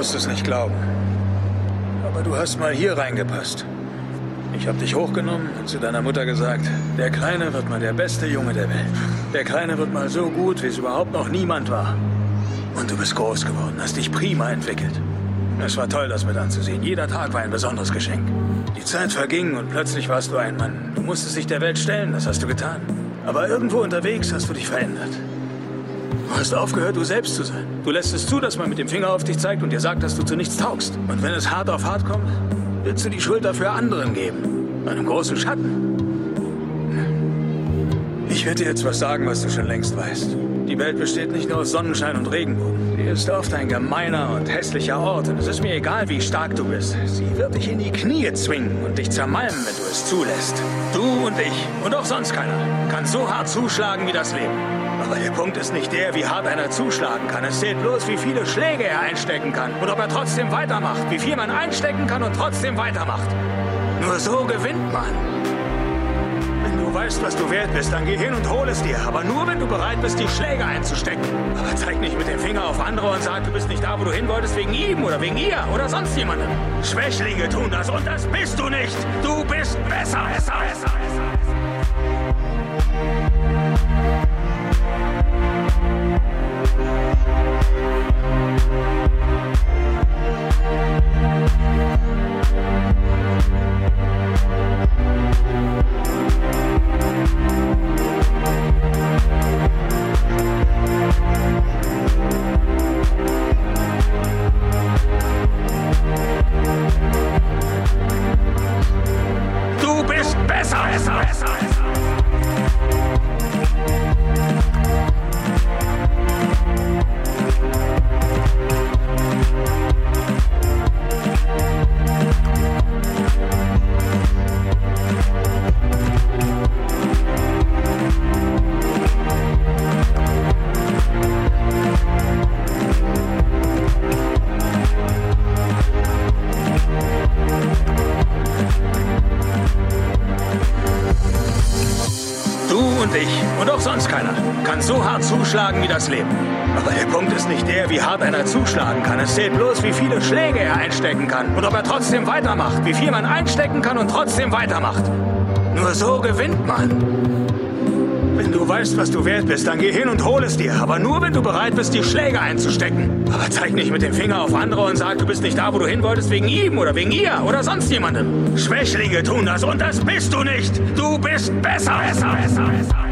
wirst es nicht glauben. Aber du hast mal hier reingepasst. Ich habe dich hochgenommen und zu deiner Mutter gesagt, der Kleine wird mal der beste Junge der Welt. Der Kleine wird mal so gut, wie es überhaupt noch niemand war. Und du bist groß geworden, hast dich prima entwickelt. Es war toll, das mit anzusehen. Jeder Tag war ein besonderes Geschenk. Die Zeit verging und plötzlich warst du ein Mann. Du musstest dich der Welt stellen, das hast du getan. Aber irgendwo unterwegs hast du dich verändert. Du hast aufgehört, du selbst zu sein. Du lässt es zu, dass man mit dem Finger auf dich zeigt und dir sagt, dass du zu nichts taugst. Und wenn es hart auf hart kommt, willst du die Schuld dafür anderen geben. Einem großen Schatten. Ich werde dir jetzt was sagen, was du schon längst weißt. Die Welt besteht nicht nur aus Sonnenschein und Regenbogen. Sie ist oft ein gemeiner und hässlicher Ort und es ist mir egal, wie stark du bist. Sie wird dich in die Knie zwingen und dich zermalmen, wenn du es zulässt. Du und ich und auch sonst keiner kann so hart zuschlagen wie das Leben. Aber der Punkt ist nicht der, wie hart einer zuschlagen kann. Es zählt bloß, wie viele Schläge er einstecken kann und ob er trotzdem weitermacht. Wie viel man einstecken kann und trotzdem weitermacht. Nur so gewinnt man. Wenn du weißt, was du wert bist, dann geh hin und hol es dir. Aber nur, wenn du bereit bist, die Schläge einzustecken. Aber zeig nicht mit dem Finger auf andere und sag, du bist nicht da, wo du hin wolltest, wegen ihm oder wegen ihr oder sonst jemandem. Schwächlinge tun das und das bist du nicht. Du bist besser, besser, besser, besser. Zuschlagen wie das Leben. Aber der Punkt ist nicht der, wie hart einer zuschlagen kann. Es zählt bloß, wie viele Schläge er einstecken kann und ob er trotzdem weitermacht. Wie viel man einstecken kann und trotzdem weitermacht. Nur so gewinnt man. Wenn du weißt, was du wert bist, dann geh hin und hol es dir. Aber nur, wenn du bereit bist, die Schläge einzustecken. Aber zeig nicht mit dem Finger auf andere und sag, du bist nicht da, wo du hin wolltest, wegen ihm oder wegen ihr oder sonst jemandem. Schwächlinge tun das und das bist du nicht. Du bist besser, besser, besser, besser. besser.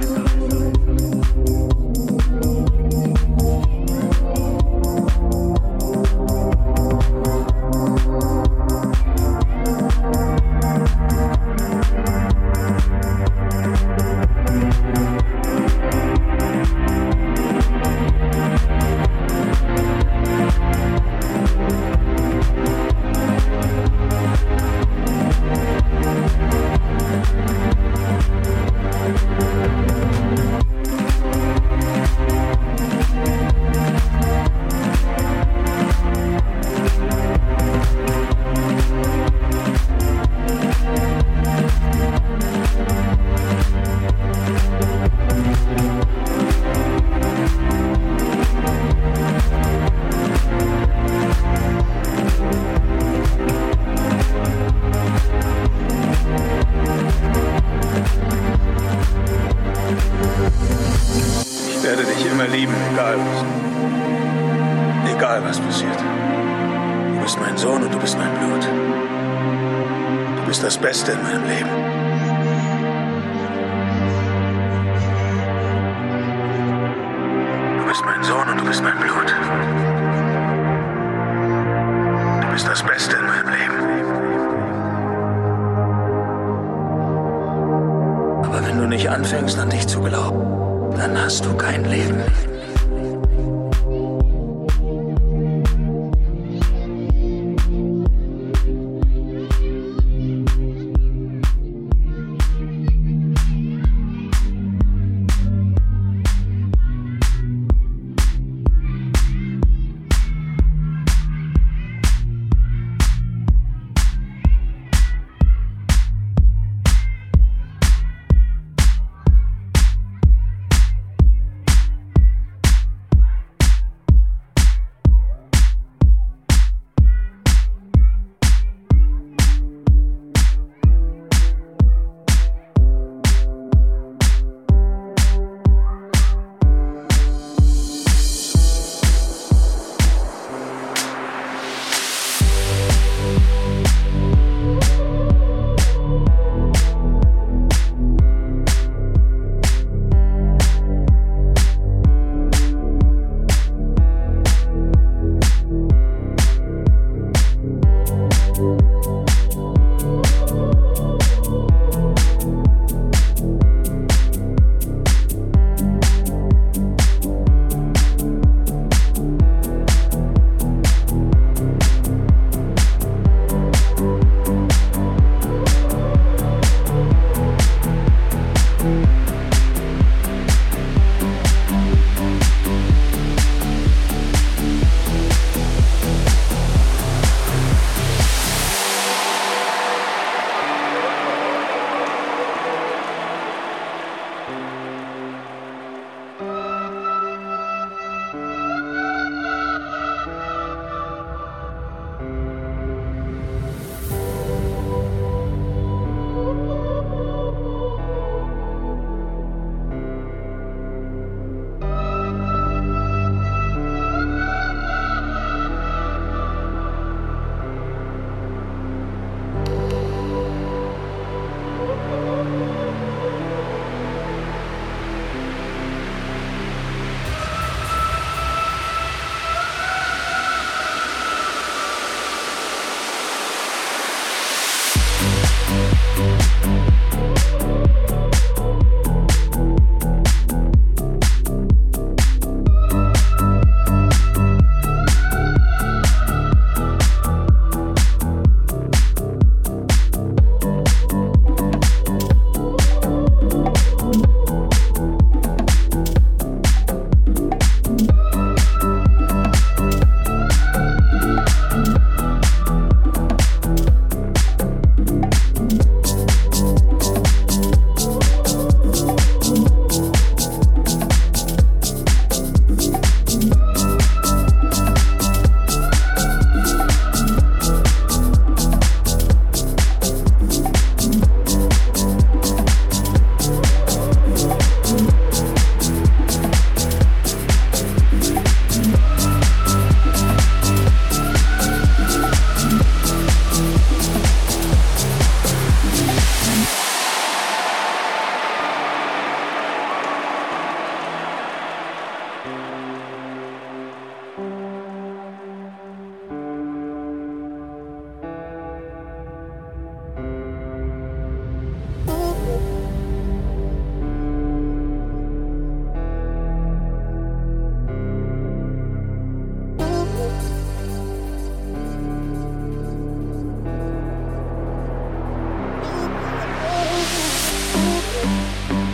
Música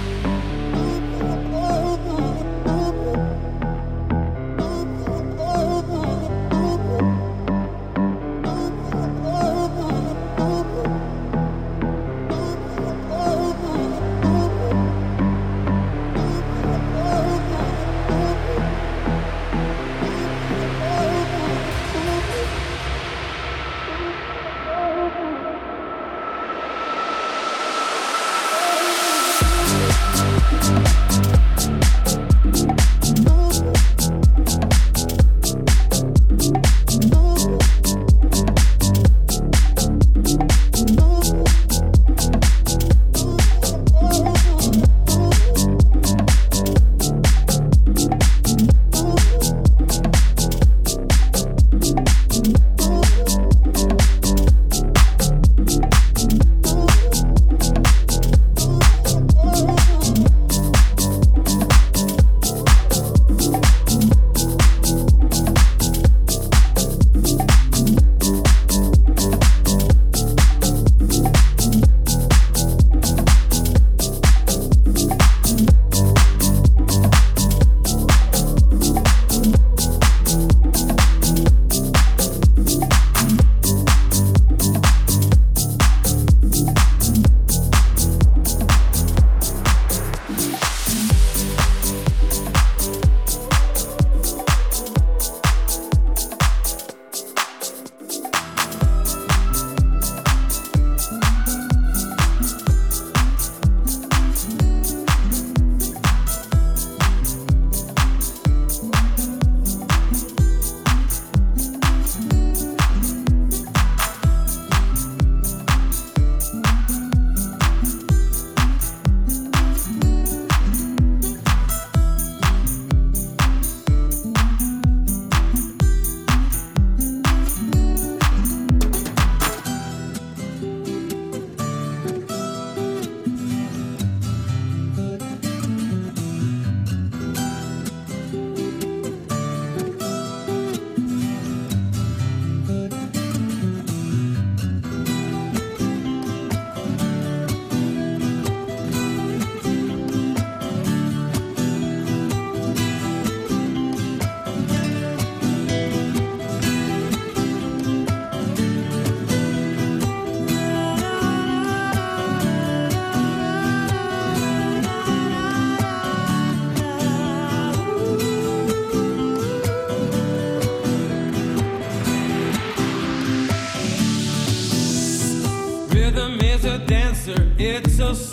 wonderful, wonderful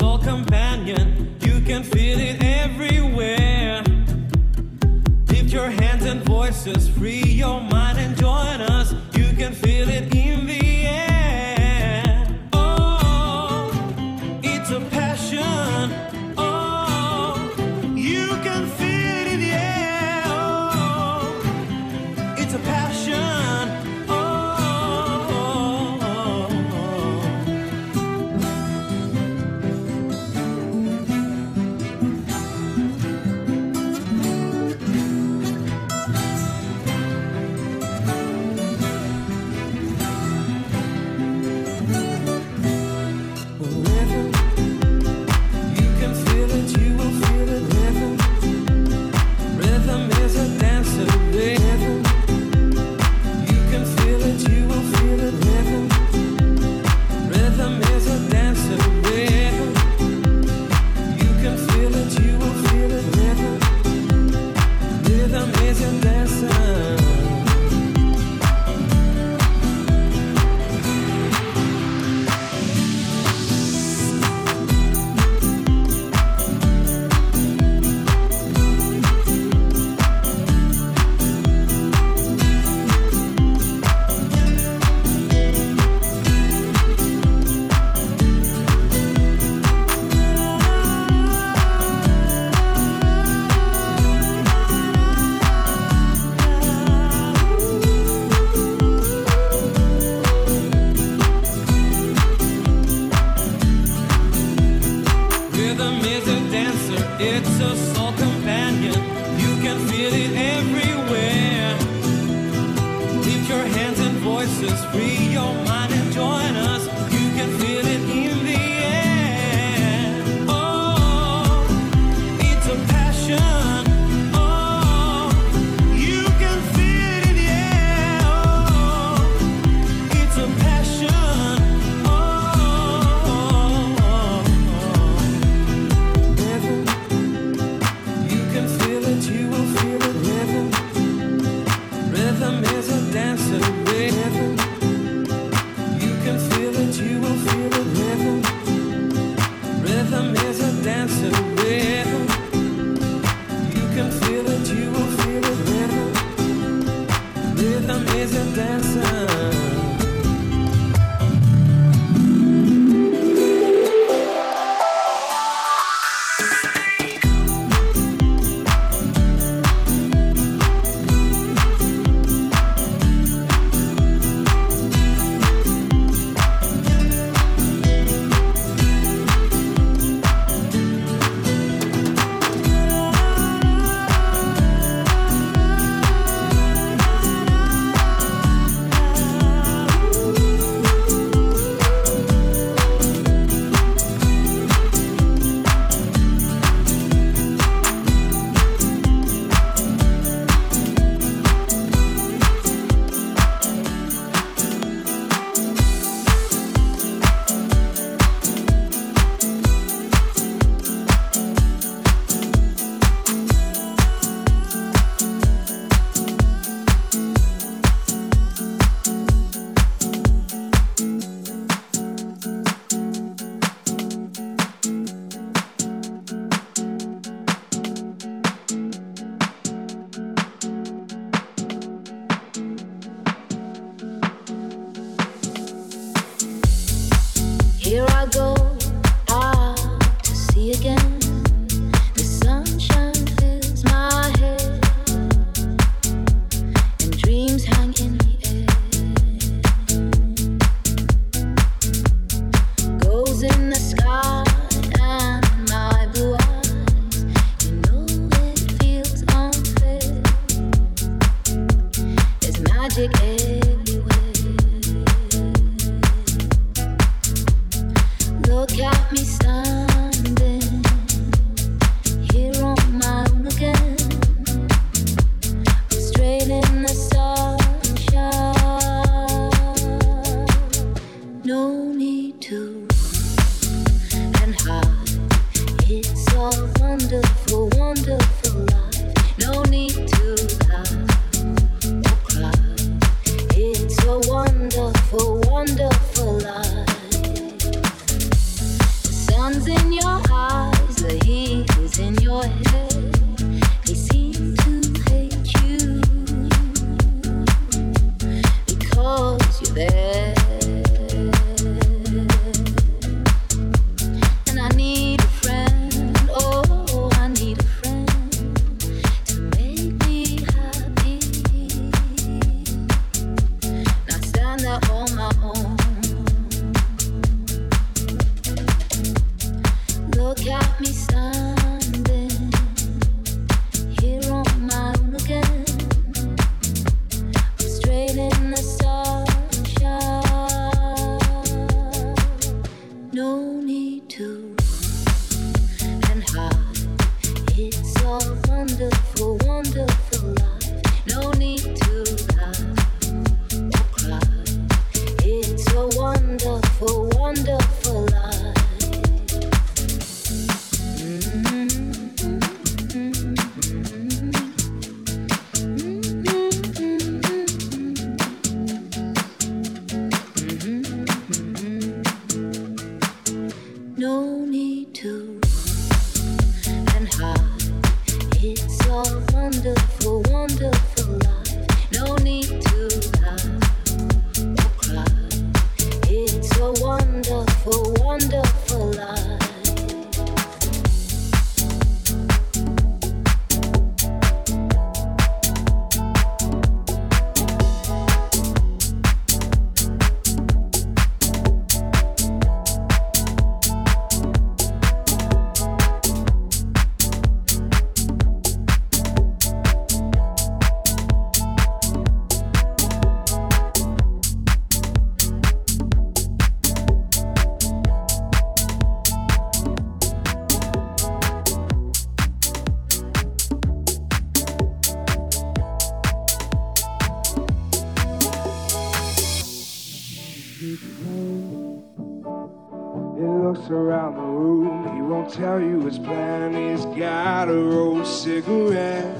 He's a rose cigarette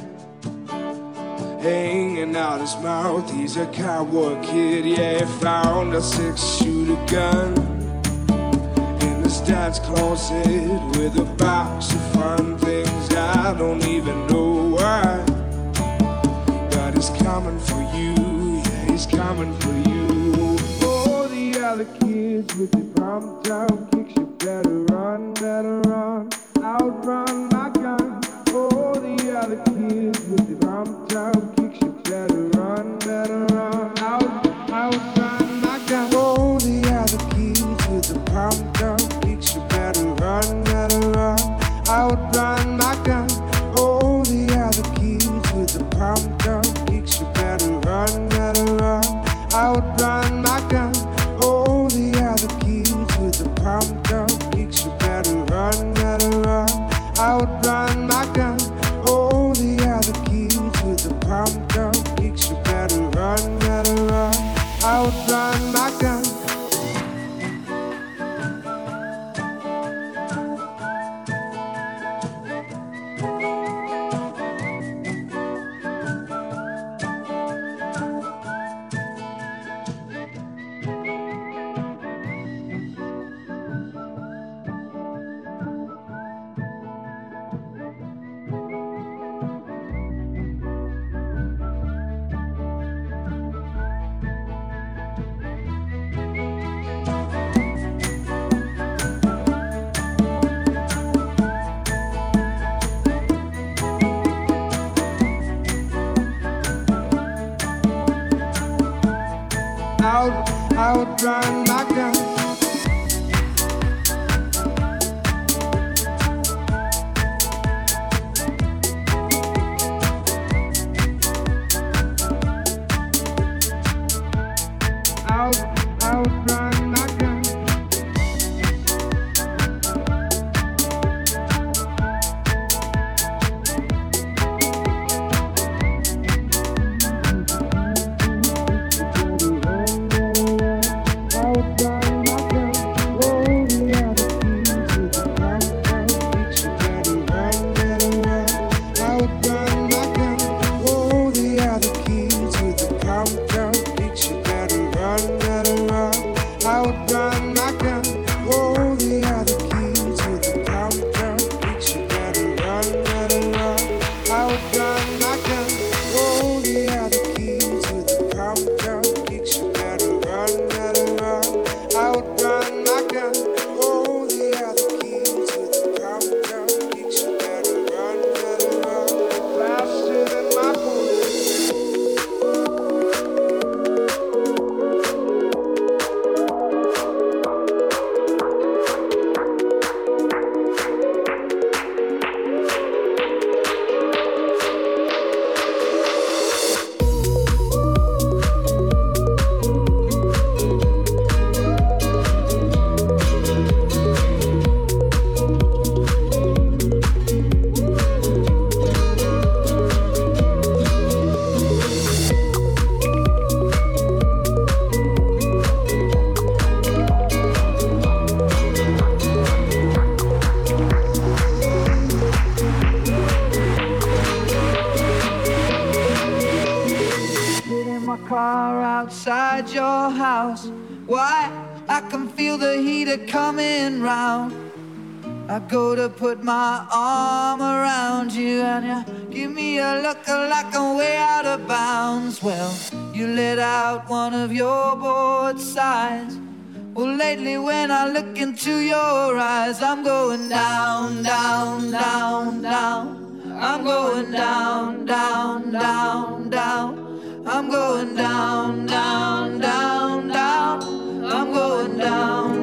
Hanging out his mouth He's a cowboy kid, yeah, found a six shooter gun in his dad's closet with a box of fun things I don't even know why. But he's coming for you, yeah, he's coming for you. With the prom down kicks, you better run, better run, outrun my gun. All the other kids go to put my arm around you, and you give me a look like I'm way out of bounds. Well, you let out one of your bored sighs. Well, lately when I look into your eyes, I'm going down, down, down, down. I'm going down, down, down, down. I'm going down, down, down, down. I'm going down, down,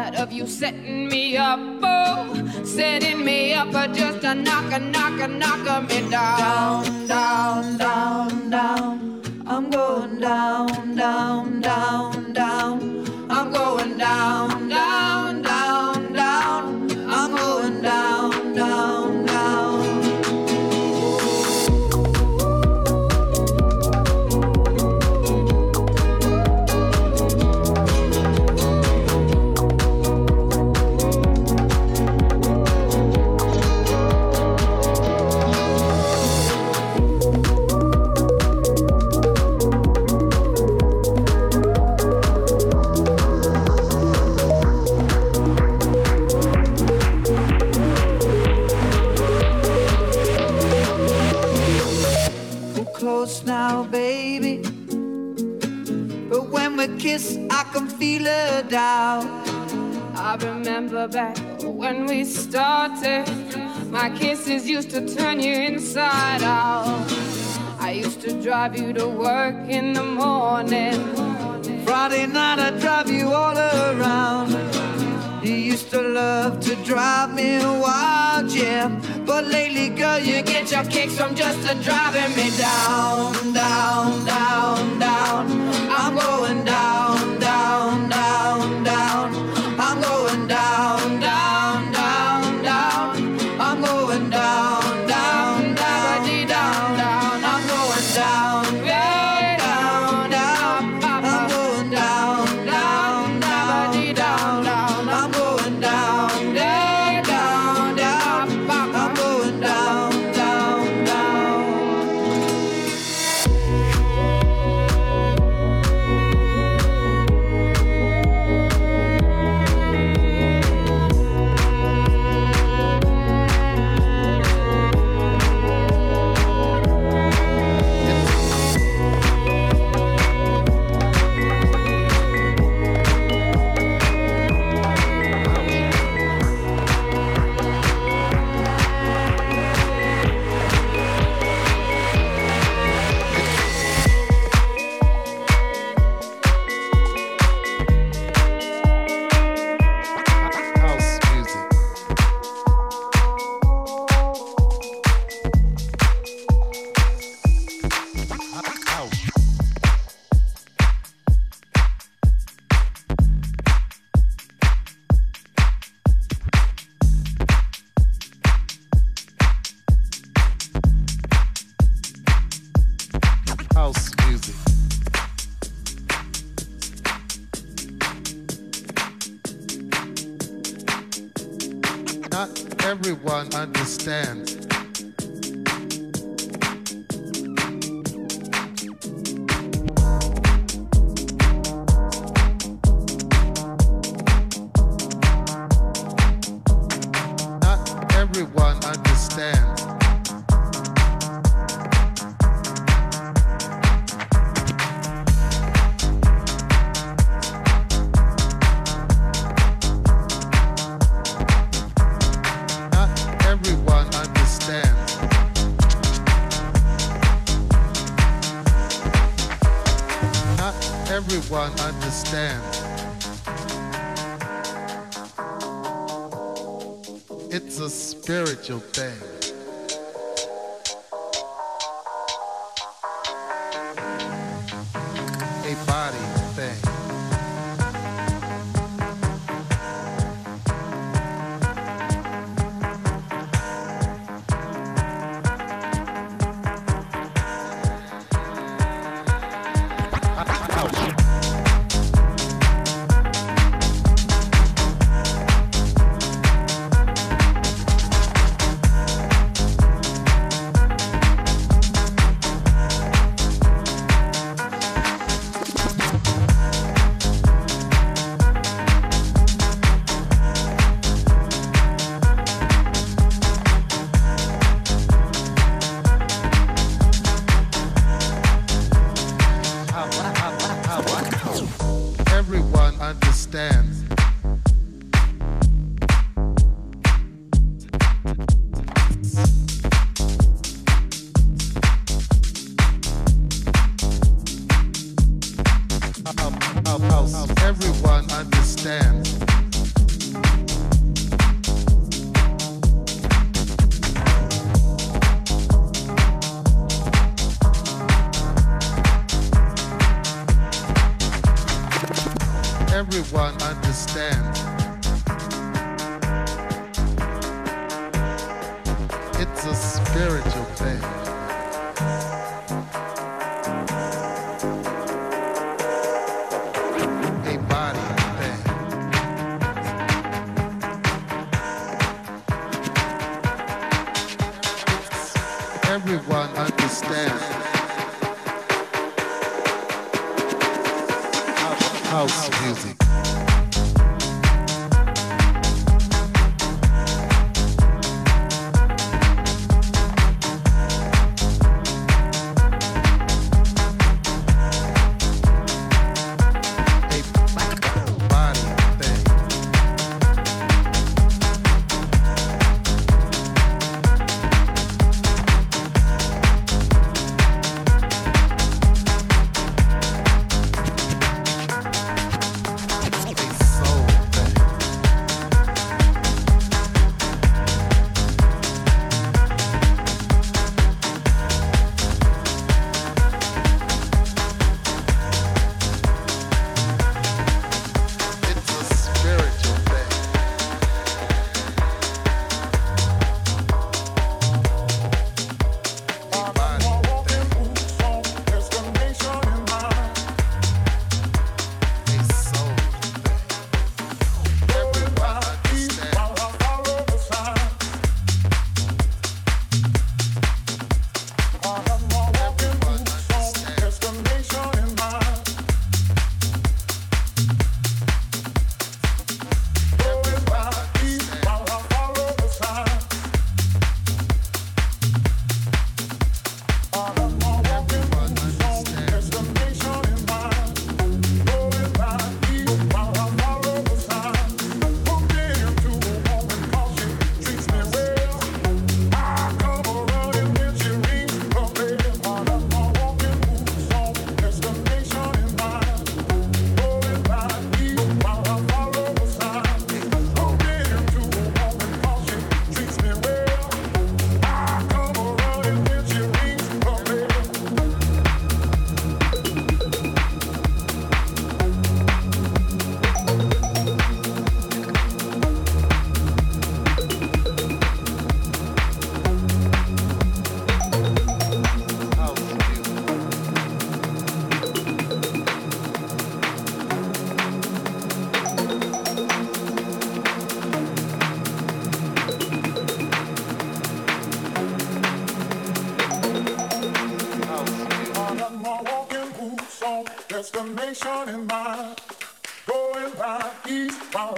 tired of you setting me up, oh, setting me up, but just a knock, a knock, a knock me down, feel her doubt. I remember back when we started. My kisses used to turn you inside out. I used to drive you to work in the morning. Friday night, I'd drive you all around. Used to love to drive me wild, yeah. But lately, girl, you get your kicks from just driving me down, down, down, down. I'm going down, down, down, down. I'm going down, down, everyone understands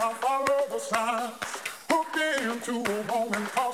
I follow the signs, hooked into a woman called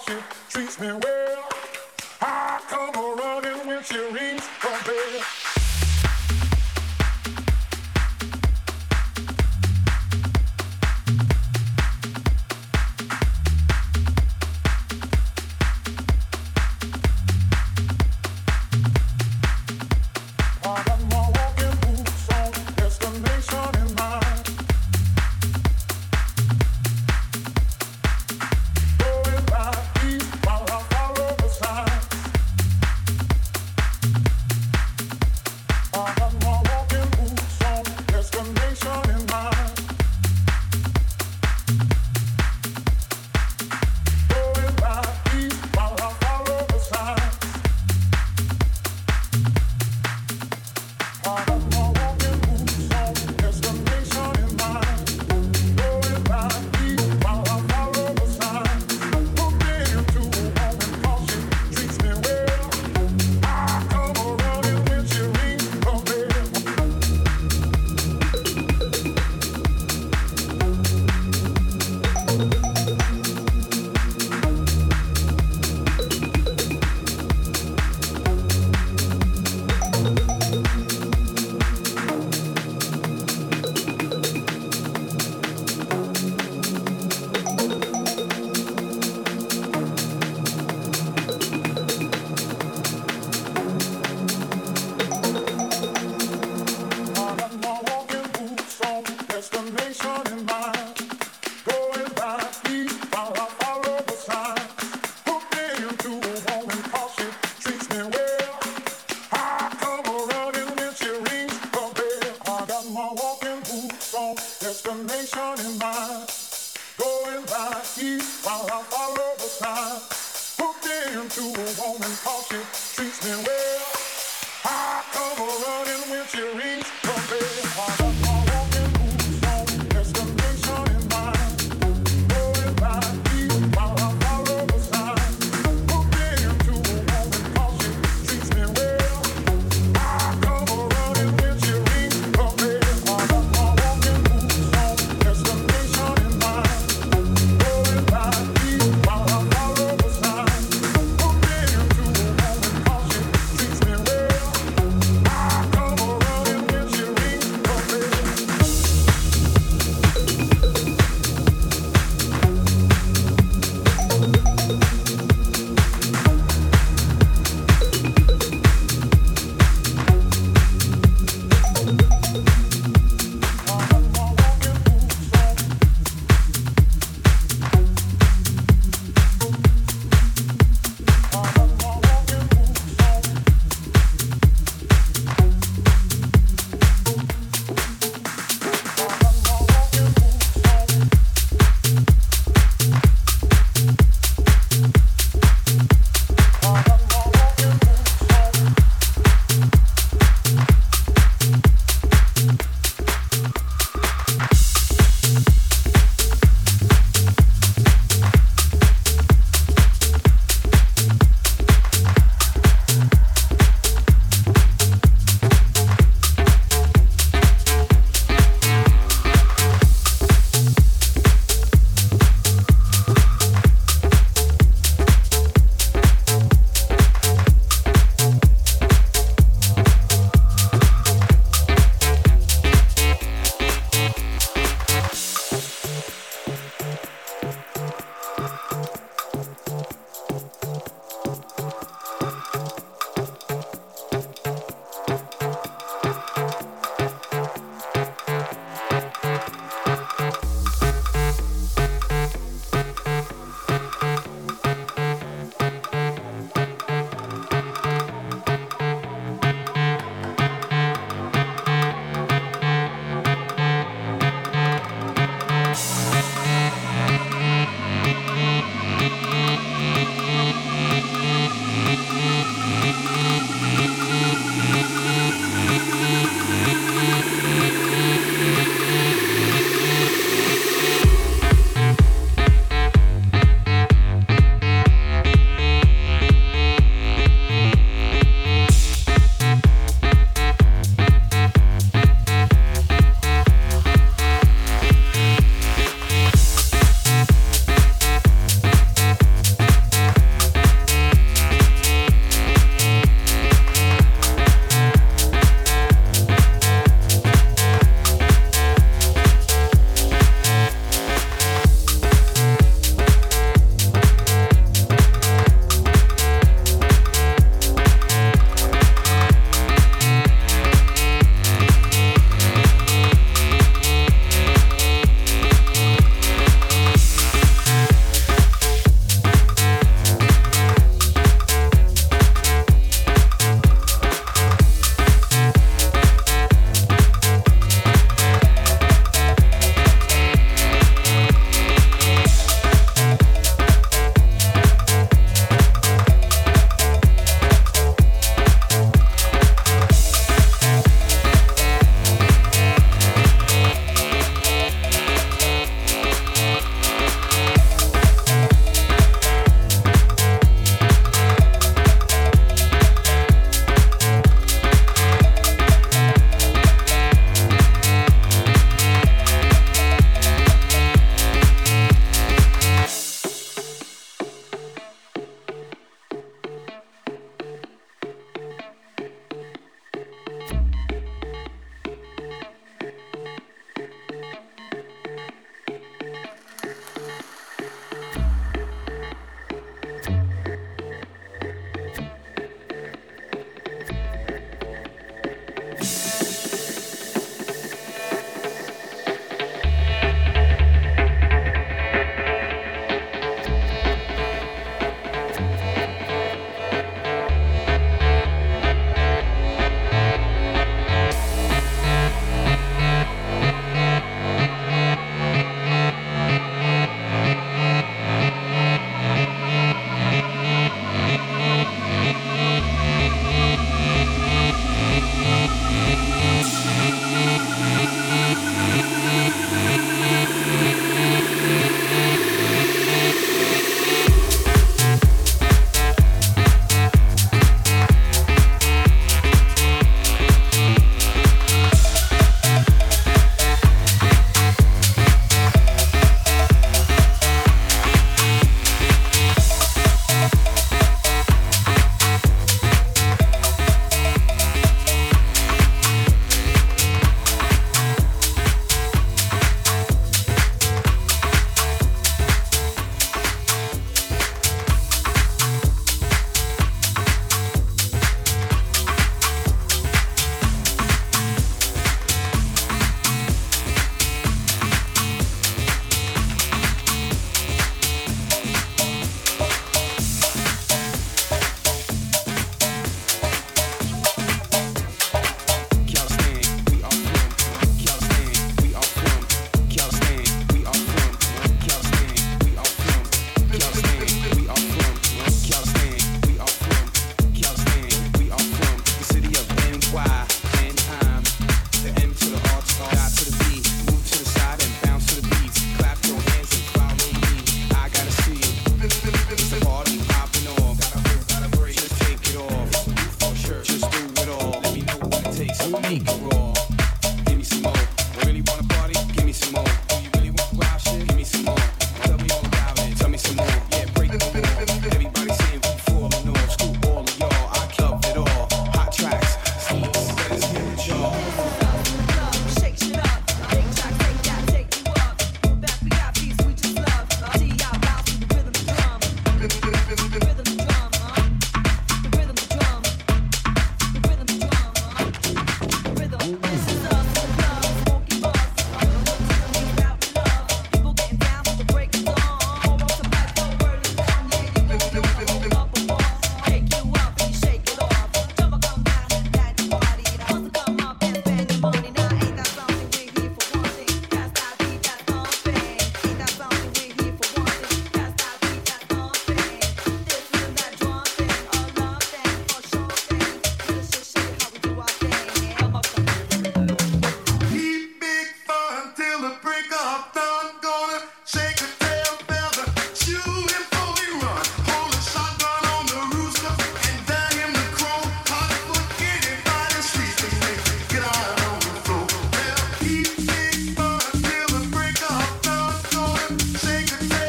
Say goodbye.